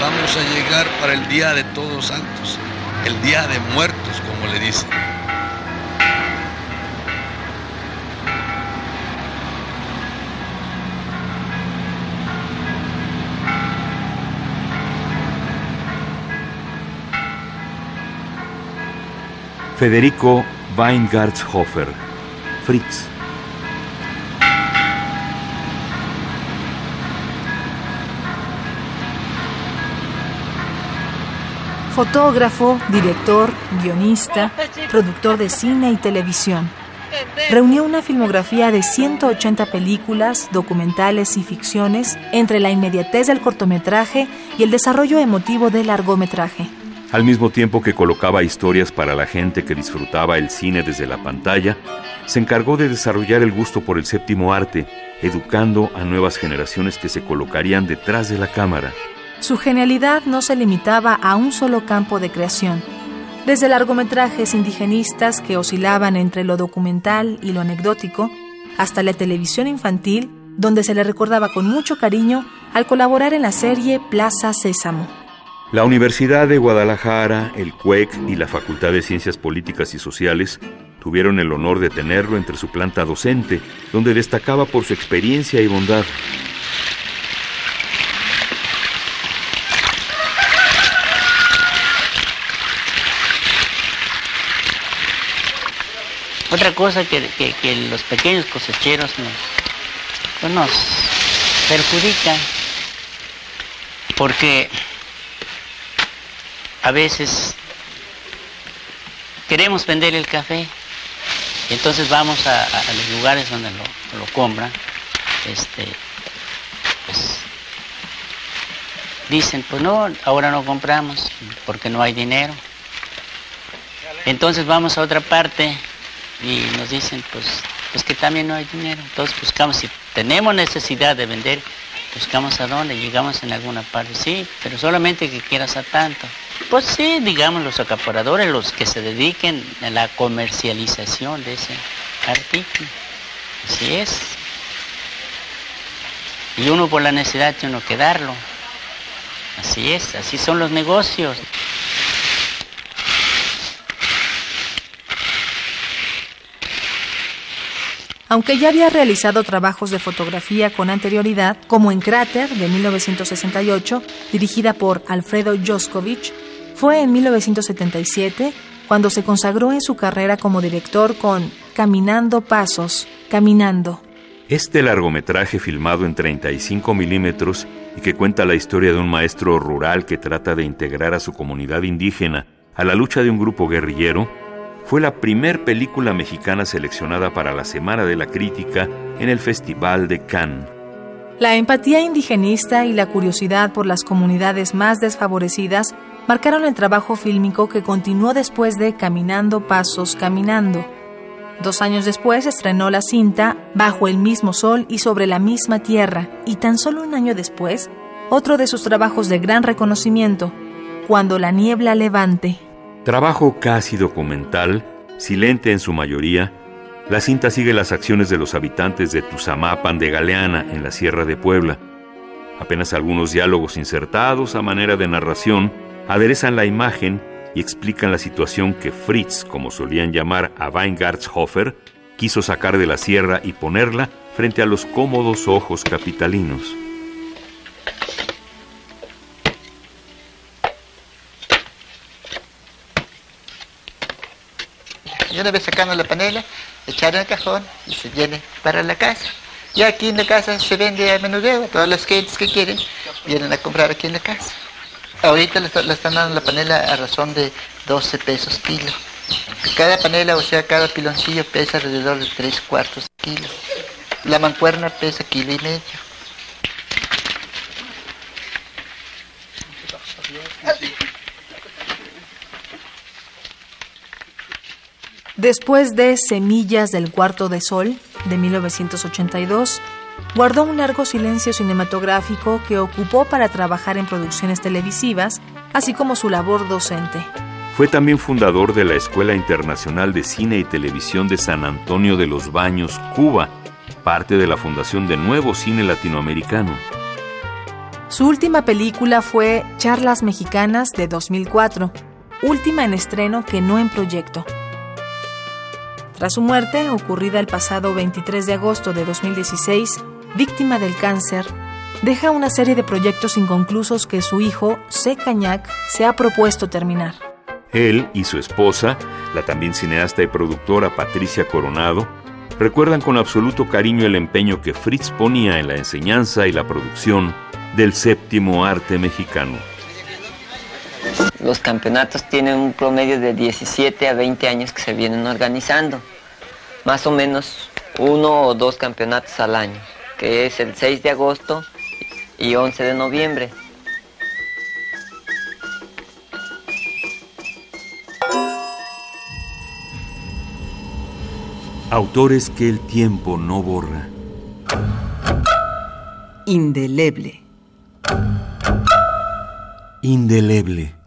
Vamos a llegar para el Día de Todos Santos, el Día de Muertos, como le dicen. Federico Weingartshofer, Fritz. Fotógrafo, director, guionista, productor de cine y televisión. Reunió una filmografía de 180 películas, documentales y ficciones entre la inmediatez del cortometraje y el desarrollo emotivo del largometraje. Al mismo tiempo que colocaba historias para la gente que disfrutaba el cine desde la pantalla, se encargó de desarrollar el gusto por el séptimo arte, educando a nuevas generaciones que se colocarían detrás de la cámara. Su genialidad no se limitaba a un solo campo de creación. Desde largometrajes indigenistas que oscilaban entre lo documental y lo anecdótico, hasta la televisión infantil, donde se le recordaba con mucho cariño al colaborar en la serie Plaza Sésamo. La Universidad de Guadalajara, el CUEC y la Facultad de Ciencias Políticas y Sociales tuvieron el honor de tenerlo entre su planta docente, donde destacaba por su experiencia y bondad. Otra cosa que, los pequeños cosecheros nos, pues nos perjudican, porque a veces queremos vender el café, entonces vamos a, los lugares donde lo, compran, este, pues, dicen, pues no, ahora no compramos porque no hay dinero. Entonces vamos a otra parte y nos dicen, pues, pues que también no hay dinero. Entonces buscamos, si tenemos necesidad de vender, buscamos a dónde, llegamos en alguna parte, sí, pero solamente que quieras a tanto. Pues sí, digamos los acaparadores, los que se dediquen a la comercialización de ese artículo. Así es. Y uno por la necesidad tiene uno que darlo. Así es, así son los negocios. Aunque ya había realizado trabajos de fotografía con anterioridad, como en Cráter de 1968, dirigida por Alfredo Joskovich, fue en 1977 cuando se consagró en su carrera como director con Caminando Pasos, Caminando. Este largometraje filmado en 35 milímetros y que cuenta la historia de un maestro rural que trata de integrar a su comunidad indígena a la lucha de un grupo guerrillero, fue la primer película mexicana seleccionada para la Semana de la Crítica en el Festival de Cannes. La empatía indigenista y la curiosidad por las comunidades más desfavorecidas marcaron el trabajo fílmico que continuó después de Caminando Pasos Caminando. Dos años después estrenó la cinta Bajo el mismo sol y sobre la misma tierra, y tan solo un año después, otro de sus trabajos de gran reconocimiento, Cuando la niebla levante, Trabajo casi documental, silente en su mayoría, la cinta sigue las acciones de los habitantes de Tuzamapan de Galeana, en la Sierra de Puebla. Apenas algunos diálogos insertados a manera de narración aderezan la imagen y explican la situación que Fritz, como solían llamar a Weingartshofer, quiso sacar de la sierra y ponerla frente a los cómodos ojos capitalinos. Y una vez sacando la panela, echar en el cajón y se viene para la casa. Y aquí en la casa se vende a menudeo, todas las gentes que quieren vienen a comprar aquí en la casa. Ahorita le, están dando la panela a razón de 12 pesos kilo. Cada panela, o sea, cada piloncillo pesa alrededor de 3 cuartos kilo. La mancuerna pesa kilo y medio. Después de Semillas del Cuarto de Sol, de 1982, guardó un largo silencio cinematográfico que ocupó para trabajar en producciones televisivas, así como su labor docente. Fue también fundador de la Escuela Internacional de Cine y Televisión de San Antonio de los Baños, Cuba, parte de la fundación de Nuevo Cine Latinoamericano. Su última película fue Charlas Mexicanas de 2004, última en estreno que no en proyecto. Tras su muerte, ocurrida el pasado 23 de agosto de 2016, víctima del cáncer, deja una serie de proyectos inconclusos que su hijo, C. Cañac, se ha propuesto terminar. Él y su esposa, la también cineasta y productora Patricia Coronado, recuerdan con absoluto cariño el empeño que Fritz ponía en la enseñanza y la producción del séptimo arte mexicano. Los campeonatos tienen un promedio de 17 a 20 años que se vienen organizando. Más o menos uno o dos campeonatos al año, que es el 6 de agosto y 11 de noviembre. Autores que el tiempo no borra. Indeleble. Indeleble.